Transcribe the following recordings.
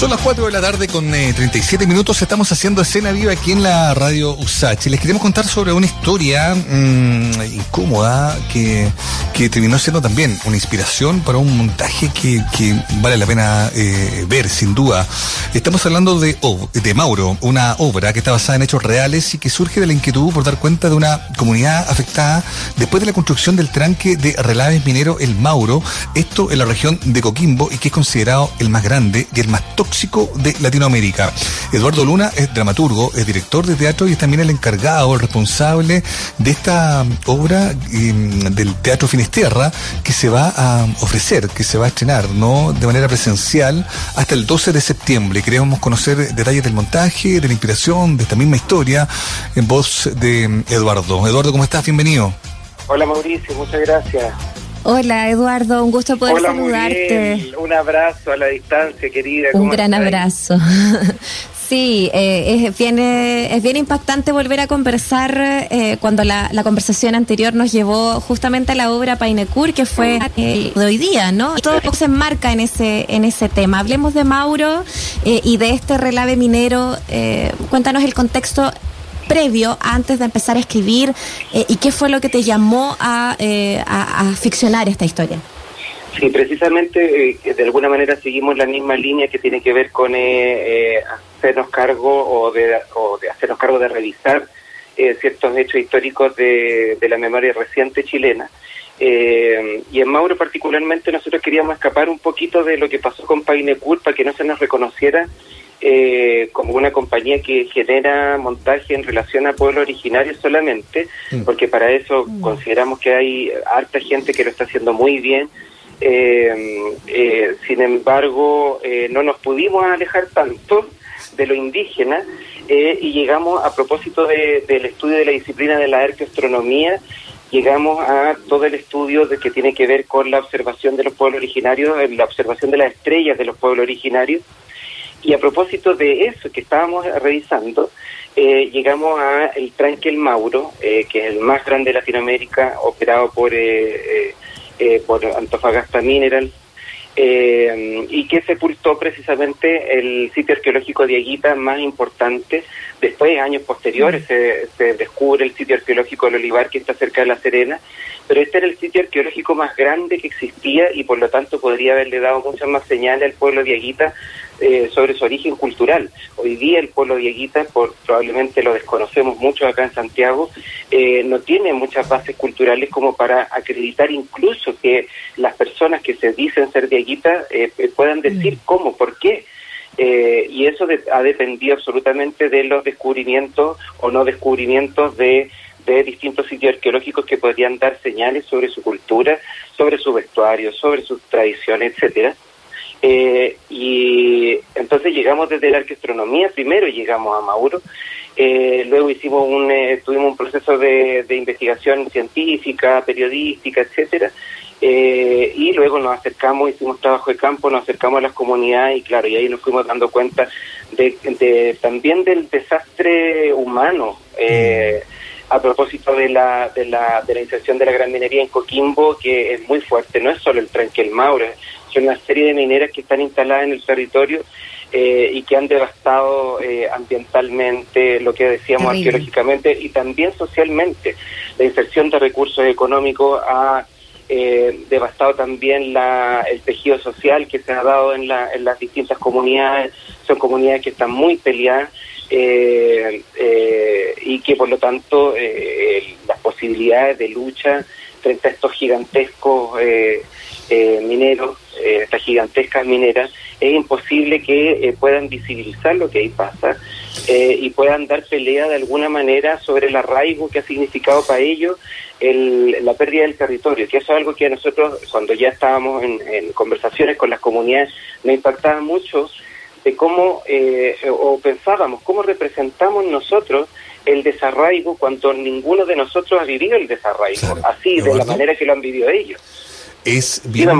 Son las 4 de la tarde con 37 eh, minutos. Estamos haciendo escena viva aquí en la radio USACH. Les queremos contar sobre una historia mmm, incómoda que, que, terminó siendo también una inspiración para un montaje que, que vale la pena eh, ver, sin duda. Estamos hablando de, de Mauro, una obra que está basada en hechos reales y que surge de la inquietud por dar cuenta de una comunidad afectada después de la construcción del tranque de relaves minero El Mauro, esto en la región de Coquimbo y que es considerado el más grande y el más tóxico de Latinoamérica. Eduardo Luna es dramaturgo, es director de teatro y es también el encargado, el responsable de esta obra em, del Teatro Finisterra que se va a ofrecer, que se va a estrenar, ¿no? De manera presencial hasta el 12 de septiembre. Queremos conocer detalles del montaje, de la inspiración, de esta misma historia, en voz de Eduardo. Eduardo, ¿cómo estás? Bienvenido. Hola Mauricio, muchas gracias. Hola Eduardo, un gusto poder saludarte. Un abrazo a la distancia, querida. Un gran abrazo. Sí, eh, es, bien, es bien impactante volver a conversar eh, cuando la, conversación anterior nos llevó justamente a la obra Painecur, que fue de hoy día, ¿no? Y todo se enmarca en ese, en ese tema. Hablemos de Mauro eh, y de este relave minero. cuéntanos el contexto previo antes de empezar a escribir eh, y qué fue lo que te llamó a, eh, ficcionar esta historia. Sí, precisamente eh, de alguna manera seguimos la misma línea que tiene que ver con hacernos cargo o de, o de hacernos cargo de revisar ciertos hechos históricos de, de, la memoria reciente chilena. y en Mauro particularmente nosotros queríamos escapar un poquito de lo que pasó con Painecur para que no se nos reconociera eh, como una compañía que genera montaje en relación a pueblos originarios solamente, mm. porque para eso mm. consideramos que hay harta gente que lo está haciendo muy bien. Eh, eh, sin embargo, no nos pudimos alejar tanto de lo indígena y llegamos a propósito del estudio de la disciplina de la arqueoastronomía llegamos a todo el estudio de que tiene que ver con la observación de los pueblos originarios, la observación de las estrellas de los pueblos originarios, y a propósito de eso que estábamos revisando, eh, llegamos a el tranque Mauro, eh, que es el más grande de Latinoamérica, operado por, eh, por Antofagasta Mineral, y que sepultó precisamente el sitio arqueológico de Aguita más importante. Después, años posteriores, se, se, descubre el sitio arqueológico del Olivar, que está cerca de La Serena, pero este era el sitio arqueológico más grande que existía y por lo tanto podría haberle dado muchas más señales al pueblo de Aguita eh, sobre su origen cultural. Hoy día el pueblo dieguita, por, probablemente lo desconocemos mucho acá en Santiago, eh, no tiene muchas bases culturales como para acreditar incluso que las personas que se dicen ser dieguitas eh, puedan decir cómo, por qué. Y eso ha dependido absolutamente de los descubrimientos o no descubrimientos de de distintos sitios arqueológicos que podrían dar señales sobre su cultura, sobre su vestuario, sobre sus tradiciones, etcétera. Eh, y entonces llegamos desde la arqueastronomía, primero llegamos a Mauro, eh, luego hicimos un, eh, tuvimos un proceso de, investigación científica, periodística, etcétera, y luego nos acercamos, hicimos trabajo de campo, nos acercamos a las comunidades y claro, y ahí nos fuimos dando cuenta de, también del desastre humano. a propósito de la, de, la, de la inserción de la gran minería en Coquimbo, que es muy fuerte, no es solo el tranque el Mauro, son una serie de mineras que están instaladas en el territorio eh, y que han devastado eh, ambientalmente, lo que decíamos arqueológicamente y también socialmente. La inserción de recursos económicos ha eh, devastado también la, el tejido social que se ha dado en, la, en las distintas comunidades. Son comunidades que están muy peleadas. y que por lo tanto las posibilidades de lucha frente a estos gigantescos mineros eh, estas gigantescas mineras, es imposible que eh, puedan visibilizar lo que ahí pasa eh, y puedan dar pelea de alguna manera sobre el arraigo que ha significado para ellos el, la pérdida del territorio, que eso es algo que a nosotros, cuando ya estábamos en, conversaciones con las comunidades, nos impactaba mucho de cómo, o pensábamos, cómo representamos nosotros el desarraigo cuando ninguno de nosotros ha vivido el desarraigo, así, de la manera que lo han vivido ellos. Es bien,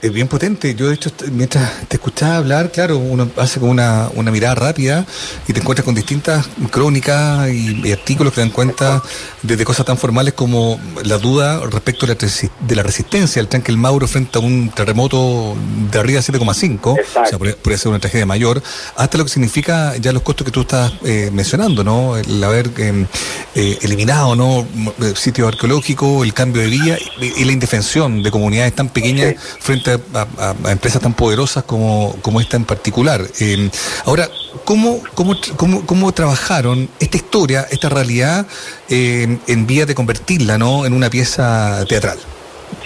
es bien potente. Yo, de hecho, mientras te escuchaba hablar, claro, uno hace como una, una mirada rápida y te encuentras con distintas crónicas y, artículos que dan cuenta desde cosas tan formales como la duda respecto de la, de la resistencia del tanque El Mauro frente a un terremoto de arriba de 7,5, o sea, podría, ser una tragedia mayor, hasta lo que significa ya los costos que tú estás eh, mencionando, ¿no? El haber em, eh, eliminado, ¿no? Sitios arqueológicos, el cambio de vía y, y la indefensión de comunidades tan pequeñas frente a, empresas tan poderosas como, como esta en particular. Eh, ahora, ¿cómo, cómo, cómo, cómo trabajaron esta historia, esta realidad, eh, en vía de convertirla ¿no? en una pieza teatral?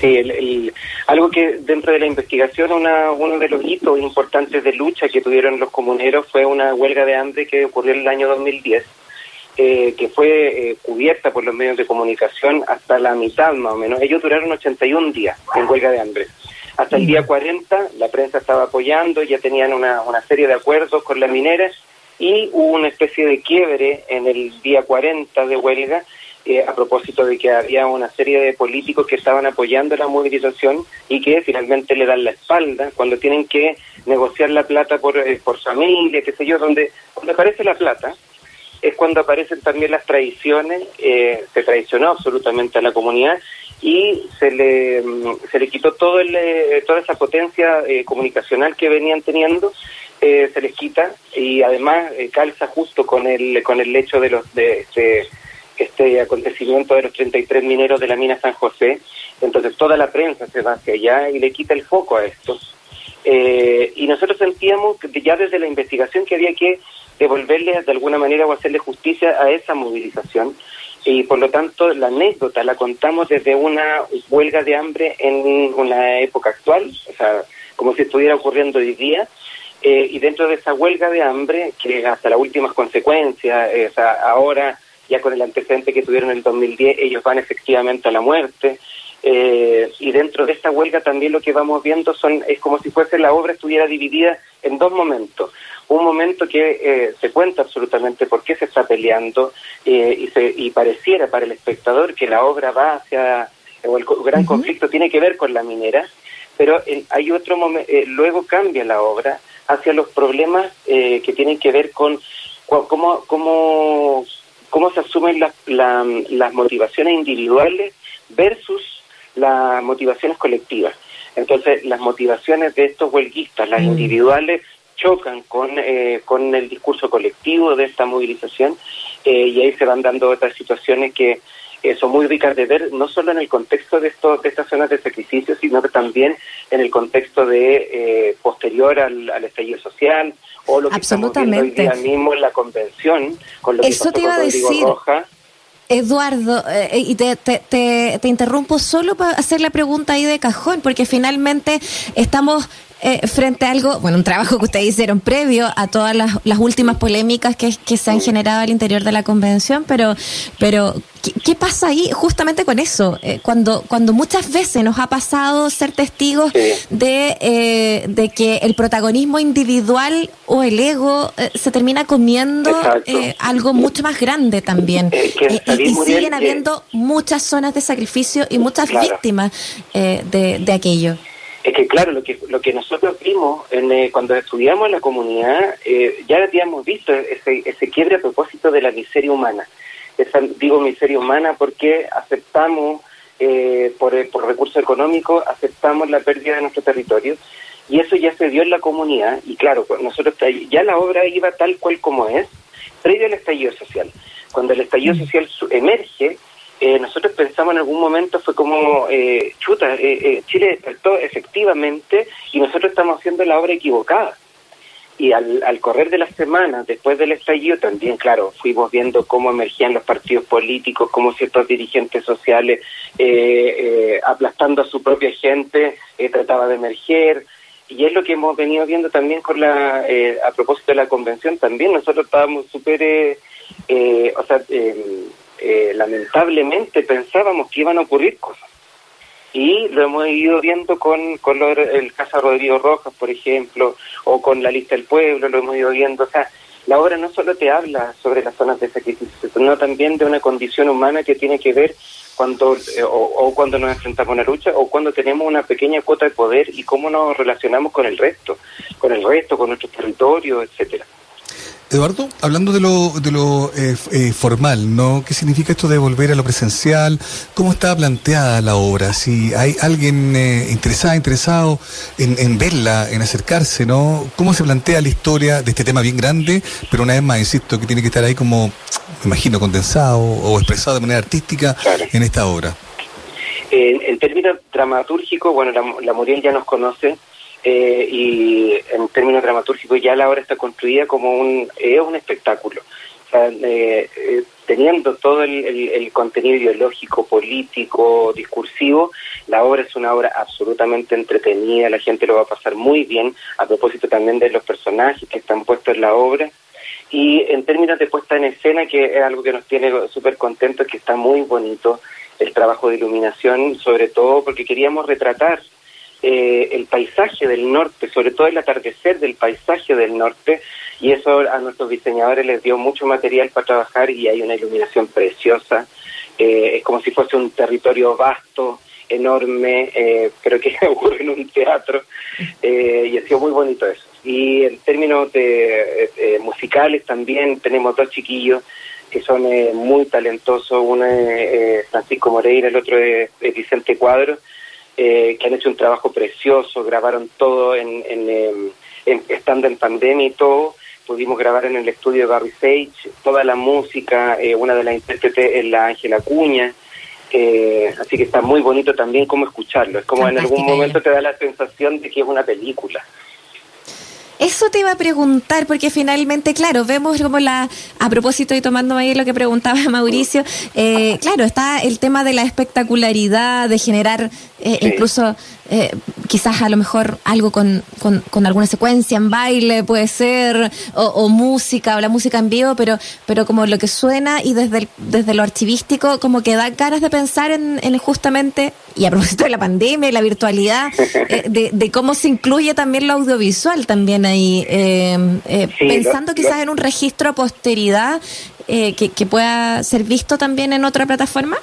Sí, algo que dentro de la investigación, una, uno de los hitos importantes de lucha que tuvieron los comuneros fue una huelga de hambre que ocurrió en el año 2010 eh, que fue eh, cubierta por los medios de comunicación hasta la mitad más o menos. Ellos duraron 81 días en huelga de hambre. Hasta el día 40 la prensa estaba apoyando, ya tenían una, una serie de acuerdos con las mineras y hubo una especie de quiebre en el día 40 de huelga eh, a propósito de que había una serie de políticos que estaban apoyando la movilización y que finalmente le dan la espalda cuando tienen que negociar la plata por, por familia, qué sé yo, donde, donde aparece la plata, es cuando aparecen también las traiciones, eh, se traicionó absolutamente a la comunidad y se le, mm, se le quitó todo el, eh, toda esa potencia eh, comunicacional que venían teniendo, se les quita y además calza justo con el, con el hecho de, los, de este, este acontecimiento de los 33 mineros de la mina San José, entonces toda la prensa se va hacia allá y le quita el foco a esto. y nosotros sentíamos que ya desde la investigación que había que devolverle de alguna manera o hacerle justicia a esa movilización. Y por lo tanto, la anécdota la contamos desde una huelga de hambre en una época actual, o sea, como si estuviera ocurriendo hoy día. Eh, y dentro de esa huelga de hambre, que hasta las últimas consecuencias, eh, ahora ya con el antecedente que tuvieron en el 2010, ellos van efectivamente a la muerte. Eh, y dentro de esta huelga también lo que vamos viendo son es como si fuese la obra estuviera dividida en dos momentos. Un momento que eh, se cuenta absolutamente por qué se está peleando eh, y, se, y pareciera para el espectador que la obra va hacia, o el gran conflicto tiene que ver con la minera, pero hay otro momento, eh, luego cambia la obra hacia los problemas que tienen que ver con cómo, cómo, cómo se asumen las, las motivaciones individuales versus las motivaciones colectivas. Entonces, las motivaciones de estos huelguistas, las individuales, chocan con, eh, con el discurso colectivo de esta movilización eh, y ahí se van dando otras situaciones que eh, son muy ricas de ver, no solo en el contexto de, estos, de estas zonas de sacrificio, sino que también en el contexto de posterior al, estallido social o lo que estamos viendo hoy día mismo en la convención con lo que Eso te iba a decir. Eduardo, y te, te, te, te, interrumpo solo para hacer la pregunta ahí de cajón, porque finalmente estamos eh, frente a algo, bueno, un trabajo que ustedes hicieron previo a todas las, últimas polémicas que, que, se han generado al interior de la convención, pero, pero ¿qué, pasa ahí justamente con eso? Eh, cuando, cuando muchas veces nos ha pasado ser testigos de, eh, de que el protagonismo individual o el ego se termina comiendo algo mucho más grande también. y, siguen habiendo muchas zonas de sacrificio y muchas víctimas de, de aquello es que claro, lo que lo que nosotros vimos en, eh, cuando estudiamos la comunidad, eh, ya habíamos visto ese, ese quiebre a propósito de la miseria humana. Esa, digo miseria humana porque aceptamos, eh, por, por recursos económicos, aceptamos la pérdida de nuestro territorio y eso ya se dio en la comunidad y claro, nosotros ya la obra iba tal cual como es, previo al estallido social. Cuando el estallido social emerge, eh, nosotros pensamos en algún momento, fue como, eh, chuta, eh, Chile despertó efectivamente y nosotros estamos haciendo la obra equivocada. Y al, al correr de las semanas, después del estallido, también, claro, fuimos viendo cómo emergían los partidos políticos, cómo ciertos dirigentes sociales, aplastando a su propia gente, trataba de emerger. Y es lo que hemos venido viendo también con la, a propósito de la convención, también nosotros estábamos súper, o sea, eh, lamentablemente pensábamos que iban a ocurrir cosas. Y lo hemos ido viendo con, con el caso Rodrigo Rojas, por ejemplo, o con la lista del pueblo, lo hemos ido viendo. O sea, la obra no solo te habla sobre las zonas de sacrificio, sino también de una condición humana que tiene que ver cuando eh, o, cuando nos enfrentamos a una lucha o cuando tenemos una pequeña cuota de poder y cómo nos relacionamos con el resto, con el resto, con nuestro territorio, etcétera. Eduardo, hablando de lo, de lo eh, eh, formal, ¿no? ¿Qué significa esto de volver a lo presencial? ¿Cómo está planteada la obra? Si hay alguien eh, interesado, interesado en, verla, en acercarse, ¿no? ¿Cómo se plantea la historia de este tema bien grande, pero una vez más, insisto, que tiene que estar ahí como, me imagino, condensado o expresado de manera artística en esta obra? en términos dramatúrgicos, bueno, la, la Muriel ya nos conoce, eh, y en términos dramatúrgicos ya la obra está construida como un, es un espectáculo. Eh, eh, teniendo todo el, contenido ideológico, político, discursivo, la obra es una obra absolutamente entretenida, la gente lo va a pasar muy bien, a propósito también de los personajes que están puestos en la obra. Y en términos de puesta en escena, que es algo que nos tiene súper contentos, que está muy bonito el trabajo de iluminación, sobre todo porque queríamos retratar eh, el paisaje del norte, sobre todo el atardecer del paisaje del norte, y eso a nuestros diseñadores les dio mucho material para trabajar y hay una iluminación preciosa. Eh, es como si fuese un territorio vasto, enorme, eh, pero que ocurre en un teatro, y ha sido muy bonito eso. Y en términos de, musicales también tenemos dos chiquillos que son muy talentosos, uno es Francisco Moreira, el otro es Vicente Cuadro, eh, que han hecho un trabajo precioso, grabaron todo en, em, estando en pandemia y todo, pudimos grabar en el estudio de Barry Sage, toda la música, eh, una de las intérpretes es la Ángela Cuña, eh, así que está muy bonito también como escucharlo, es como en algún momento te da la sensación de que es una película. Eso te iba a preguntar, porque finalmente, claro, vemos como la, a propósito y tomando ahí lo que preguntaba Mauricio, eh, claro, está el tema de la espectacularidad, de generar eh, incluso eh, quizás a lo mejor algo con, con, alguna secuencia en baile puede ser, o, música, o la música en vivo, pero, pero como lo que suena y desde, desde lo archivístico, como que da ganas de pensar en, justamente, y a propósito de la pandemia y la virtualidad, eh, de, cómo se incluye también lo audiovisual también ahí, eh, pensando quizás en un registro a posteridad que, que pueda ser visto también en otra plataforma.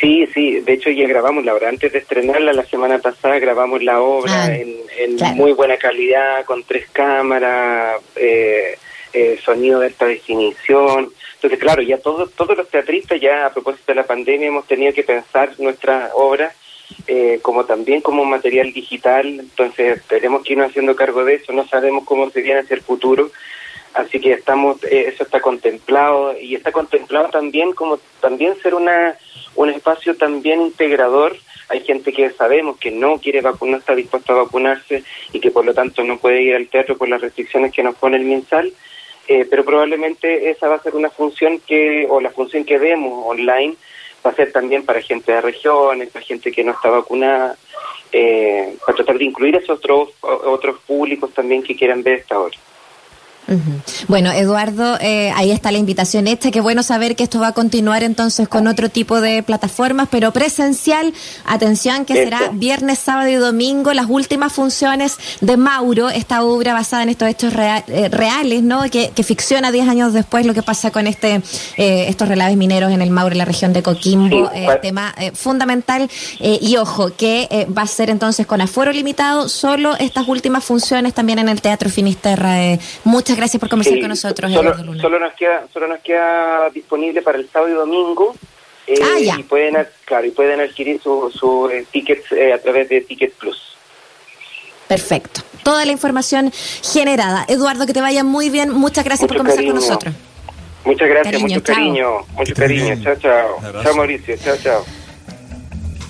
Sí, sí, de hecho ya grabamos la obra. Antes de estrenarla la semana pasada grabamos la obra ah, en, muy buena calidad, con tres cámaras, eh, eh, sonido de alta definición. Entonces, claro, ya todos todos los teatristas ya a propósito de la pandemia hemos tenido que pensar nuestra obra eh, como también como material digital. Entonces, tenemos que irnos haciendo cargo de eso. No sabemos cómo se viene hacia el futuro. Así que estamos, eso está contemplado y está contemplado también como también ser una un espacio también integrador. Hay gente que sabemos que no quiere vacunar, no está dispuesta a vacunarse y que por lo tanto no puede ir al teatro por las restricciones que nos pone el MinSal. Eh, pero probablemente esa va a ser una función que, o la función que vemos online, va a ser también para gente de regiones, para gente que no está vacunada, eh, para tratar de incluir a esos otros, otros públicos también que quieran ver esta obra. Bueno, Eduardo, eh, ahí está la invitación hecha. Qué bueno saber que esto va a continuar entonces con otro tipo de plataformas, pero presencial. Atención, que será viernes, sábado y domingo, las últimas funciones de Mauro, esta obra basada en estos hechos eh, reales, ¿no? Que, ficciona 10 años después lo que pasa con este eh, estos relaves mineros en el Mauro, en la región de Coquimbo. tema fundamental. y ojo, que va a ser entonces con aforo limitado, solo estas últimas funciones también en el Teatro Finisterra. muchas gracias por conversar con nosotros. Solo, solo, nos queda, solo nos queda disponible para el sábado y domingo. Eh, ah, y pueden, claro, y pueden adquirir sus su, eh, tickets eh, a través de Ticket Plus. Perfecto. Toda la información generada. Eduardo, que te vaya muy bien. Muchas gracias por conversar con nosotros. Muchas gracias, mucho cariño, mucho cariño. Chao, chao. Chao, Mauricio. Chao, chao.